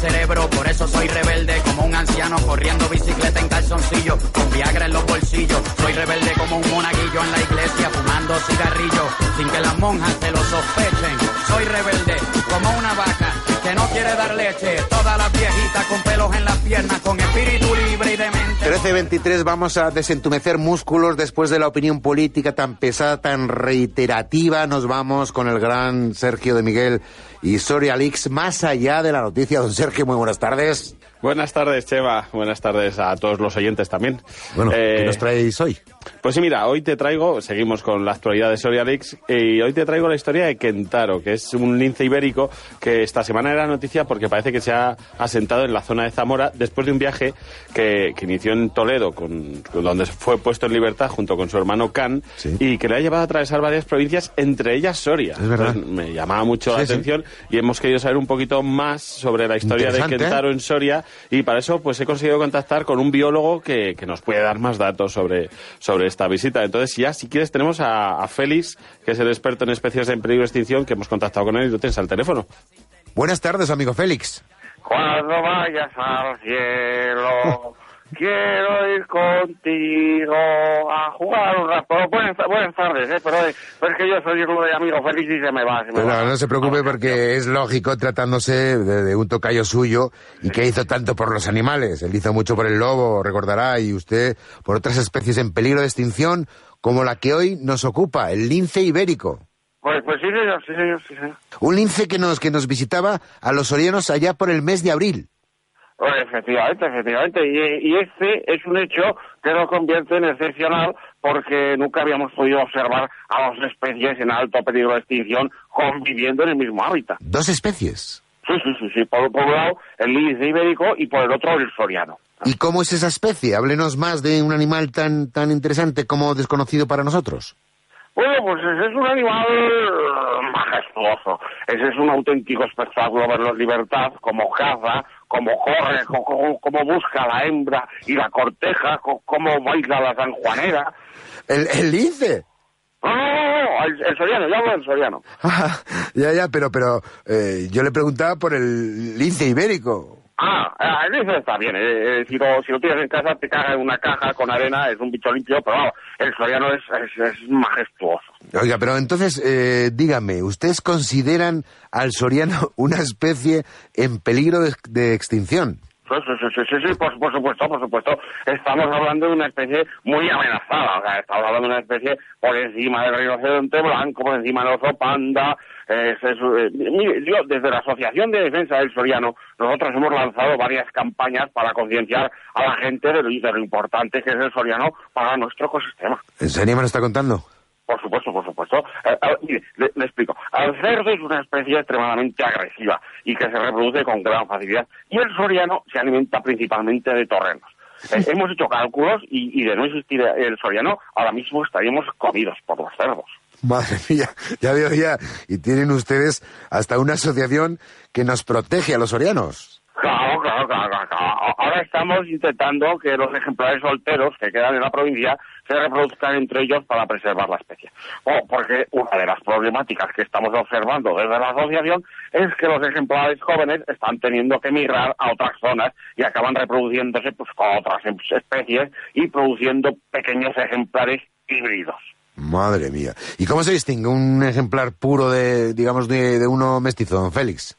cerebro, por eso soy rebelde como un anciano corriendo bicicleta en calzoncillo, con Viagra en los bolsillos. Soy rebelde como un monaguillo en la iglesia, fumando cigarrillo, sin que las monjas se lo sospechen. Soy rebelde como una vaca que no quiere dar leche. Todas las viejitas con pelos en las piernas, con espíritu libre y de mente. 13.23 vamos a desentumecer músculos después de la opinión política tan pesada, tan reiterativa. Nos vamos con el gran Sergio de Miguel y Soria Leaks, más allá de la noticia. Don Sergio, muy buenas tardes. Buenas tardes, Cheva. Buenas tardes a todos los oyentes también. Bueno, ¿qué Eh, nos traéis hoy? Pues sí, mira, hoy te traigo, seguimos con la actualidad de Soria Leaks, y hoy te traigo la historia de Kentaro, que es un lince ibérico que esta semana era noticia porque parece que se ha asentado en la zona de Zamora después de un viaje que, que inició en Toledo, con, con donde fue puesto en libertad junto con su hermano Can, Sí. y que le ha llevado a atravesar varias provincias, entre ellas Soria. Es verdad. Entonces, me llamaba mucho la Sí, sí. atención y hemos querido saber un poquito más sobre la historia de ¿eh? Kentaro en Soria y para eso pues he conseguido contactar con un biólogo que, que nos puede dar más datos sobre, sobre esta visita. Entonces ya, si quieres, tenemos a, a Félix, que es el experto en especies en peligro de extinción, que hemos contactado con él y lo tienes al teléfono. Buenas tardes, amigo Félix. Cuando vayas al cielo, quiero ir contigo a jugar un rato. Buenas, buenas tardes, ¿eh? Pero, eh, pero es que yo soy uno de amigo feliz y se me va. Se me va. no se preocupe porque es lógico tratándose de, de un tocayo suyo y que hizo tanto por los animales. Él hizo mucho por el lobo, recordará, y usted por otras especies en peligro de extinción como la que hoy nos ocupa, el lince ibérico. Pues, pues sí, señor, sí, señor, sí, señor. Un lince que nos, que nos visitaba a los orianos allá por el mes de abril. Pues efectivamente, efectivamente. Y, y este es un hecho que lo convierte en excepcional porque nunca habíamos podido observar a dos especies en alto peligro de extinción conviviendo en el mismo hábitat. Dos especies. Sí, sí, sí, sí. Por, por un lado el lince ibérico y por el otro el soriano. ¿Y cómo es esa especie? Háblenos más de un animal tan, tan interesante como desconocido para nosotros. Bueno, pues ese es un animal eh, majestuoso. Ese es un auténtico espectáculo verlo en libertad, como caza, como corre, co- co- como, busca la hembra y la corteja, co- como baila la sanjuanera. ¿El, el lince? No, no, no, el, el soriano, ya hablo del soriano. Ah, ya, ya, pero, pero eh, yo le preguntaba por el lince ibérico. Ah, ah, el lince está bien. eh, eh, si, lo, si lo tienes en casa, te caga en una caja con arena, es un bicho limpio, pero vamos, el soriano es, es, es majestuoso. Oiga, pero entonces, eh, dígame, ¿ustedes consideran al soriano una especie en peligro de, de extinción? Sí, sí, sí, sí, sí, por, por supuesto, por supuesto. Estamos hablando de una especie muy amenazada. O sea, estamos hablando de una especie por encima del rinoceronte blanco, por encima del oso panda. eh, es- es, eh, mire, yo, desde la Asociación de Defensa del Soriano, nosotros hemos lanzado varias campañas para concienciar a la gente de lo, de lo importante que es el soriano para nuestro ecosistema. ¿En serio me lo está contando? Supuesto. Eh, eh, mire, le, le explico. El cerdo es una especie extremadamente agresiva y que se reproduce con gran facilidad. Y el soriano se alimenta principalmente de torrenos. Eh, hemos hecho cálculos y, y de no existir el soriano, ahora mismo estaríamos comidos por los cerdos. Madre mía, ya veo ya. Y tienen ustedes hasta una asociación que nos protege a los sorianos. Claro, claro, claro, claro. Ahora estamos intentando que los ejemplares solteros que quedan en la provincia se reproduzcan entre ellos para preservar la especie. Oh, porque una de las problemáticas que estamos observando desde la asociación es que los ejemplares jóvenes están teniendo que migrar a otras zonas y acaban reproduciéndose pues con otras em- especies y produciendo pequeños ejemplares híbridos. Madre mía. ¿Y cómo se distingue un ejemplar puro de, digamos, de, de uno mestizo, don Félix?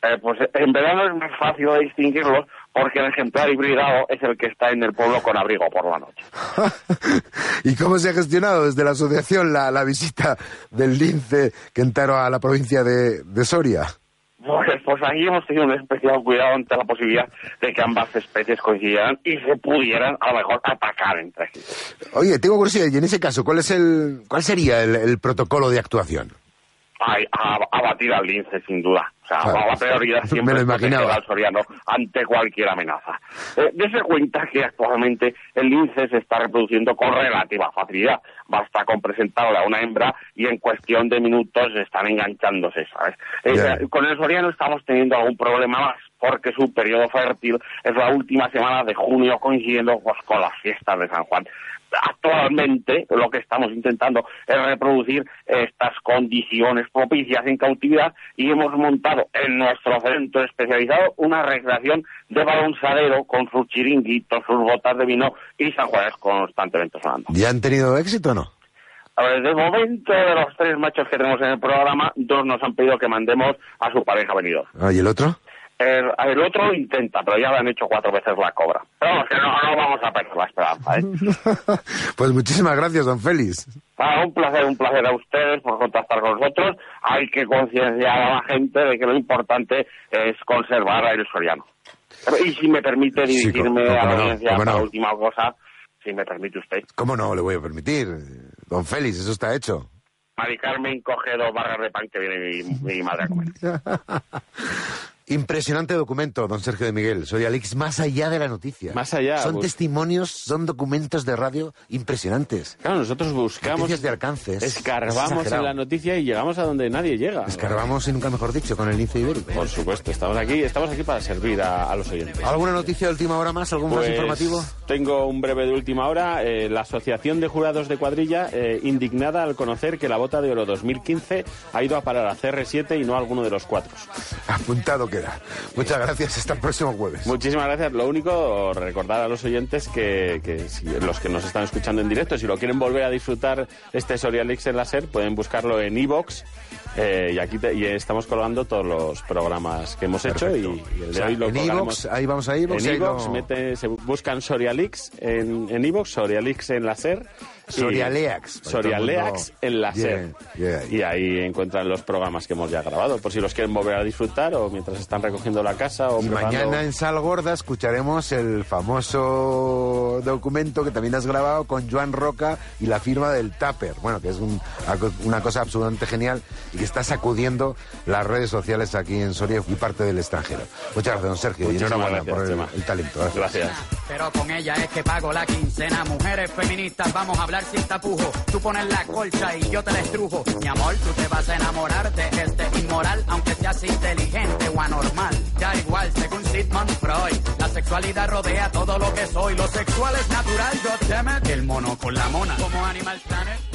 Eh, pues en verano es más fácil de distinguirlos porque el ejemplar hibridado es el que está en el pueblo con abrigo por la noche. ¿Y cómo se ha gestionado desde la asociación la, la visita del lince Kentaro a la provincia de, de Soria? Pues, pues ahí hemos tenido un especial cuidado ante la posibilidad de que ambas especies coincidieran y se pudieran a lo mejor atacar entre sí. Oye, tengo curiosidad, y en ese caso, ¿cuál es el, cuál sería el, el protocolo de actuación? Ay, a, abatir al lince, sin duda. O sea, Claro. la prioridad Me siempre lo es proteger imaginaba. al soriano ante cualquier amenaza. Eh, dese cuenta que actualmente el lince se está reproduciendo con relativa facilidad. Basta con presentarle a una hembra y en cuestión de minutos están enganchándose, ¿sabes? Eh, Ya. eh, con el soriano estamos teniendo algún problema más porque su periodo fértil es la última semana de junio coincidiendo pues, con las fiestas de San Juan. actualmente lo que estamos intentando es reproducir estas condiciones propicias en cautividad y hemos montado en nuestro centro especializado una recreación de balonsadero con sus chiringuitos, sus botas de vino y San Juárez constantemente sonando. ¿Ya han tenido éxito o no? A ver, de momento, de los tres machos que tenemos en el programa, dos nos han pedido que mandemos a su pareja venidor. Ah, ¿Y el otro? El, el otro lo intenta, pero ya le han hecho cuatro veces la cobra. Pero vamos, que no, no vamos a perder la esperanza, ¿eh? pues muchísimas gracias, don Félix. Ah, un placer, un placer a ustedes por contactar con nosotros. Hay que concienciar a la gente de que lo importante es conservar a el soriano. Y si me permite dirigirme Sí, a la no, audiencia para no. la última cosa, si me permite usted. ¿Cómo no le voy a permitir? Don Félix, eso está hecho. Mari Carmen coge dos barras de pan que viene mi, mi madre a comer. Impresionante documento, don Sergio de Miguel. Soy Alex, más allá de la noticia. Más allá, Son pues- testimonios, son documentos de radio impresionantes. Claro, nosotros buscamos, Noticias de alcances. escarbamos en la noticia y llegamos a donde nadie llega. Escarbamos y nunca mejor dicho, con el lince ibérico. Por supuesto, estamos aquí, estamos aquí para servir a, a los oyentes. ¿Alguna noticia de última hora más? ¿Algún más Pues, informativo? Tengo un breve de última hora. Eh, la Asociación de Jurados de Cuadrilla, eh, indignada al conocer que la bota de oro 2015 ha ido a parar a CR7 y no a alguno de los cuatro. Apuntado Muchas gracias. Hasta el próximo jueves. Muchísimas gracias. Lo único, recordar a los oyentes que, los que nos están escuchando en directo, si lo quieren volver a disfrutar este Sorialix en la SER, pueden buscarlo en iVox. y aquí te- y estamos colgando todos los programas que hemos hecho y, Perfecto. y el O de sea, hoy lo en iVoox, ahí vamos a iVoox, En mete- se buscan Sorialix en en iVox, Sorialix en la SER. Sorialeax. Sorialeax en la SER. Yeah, yeah. Y ahí encuentran los programas que hemos ya grabado, por si los quieren volver a disfrutar o mientras están recogiendo la casa o mañana en Sal Gorda escucharemos el famoso documento que también has grabado con Joan Roca y la firma del Tupper. Bueno, que es un- una cosa absolutamente genial y que está sacudiendo las redes sociales aquí en Soria y parte del extranjero. Muchas gracias, don Sergio. Y enhorabuena gracias, por el, el talento. Gracias. Pero con ella es que pago la quincena. Mujeres feministas, vamos a hablar sin tapujo. Tú pones la colcha y yo te la estrujo. Mi amor, tú te vas a enamorar de este inmoral, aunque seas inteligente o anormal. Da igual, según Sigmund Freud. La sexualidad rodea todo lo que soy. Lo sexual es natural, goddammit. El mono con la mona. Como Animal Planet.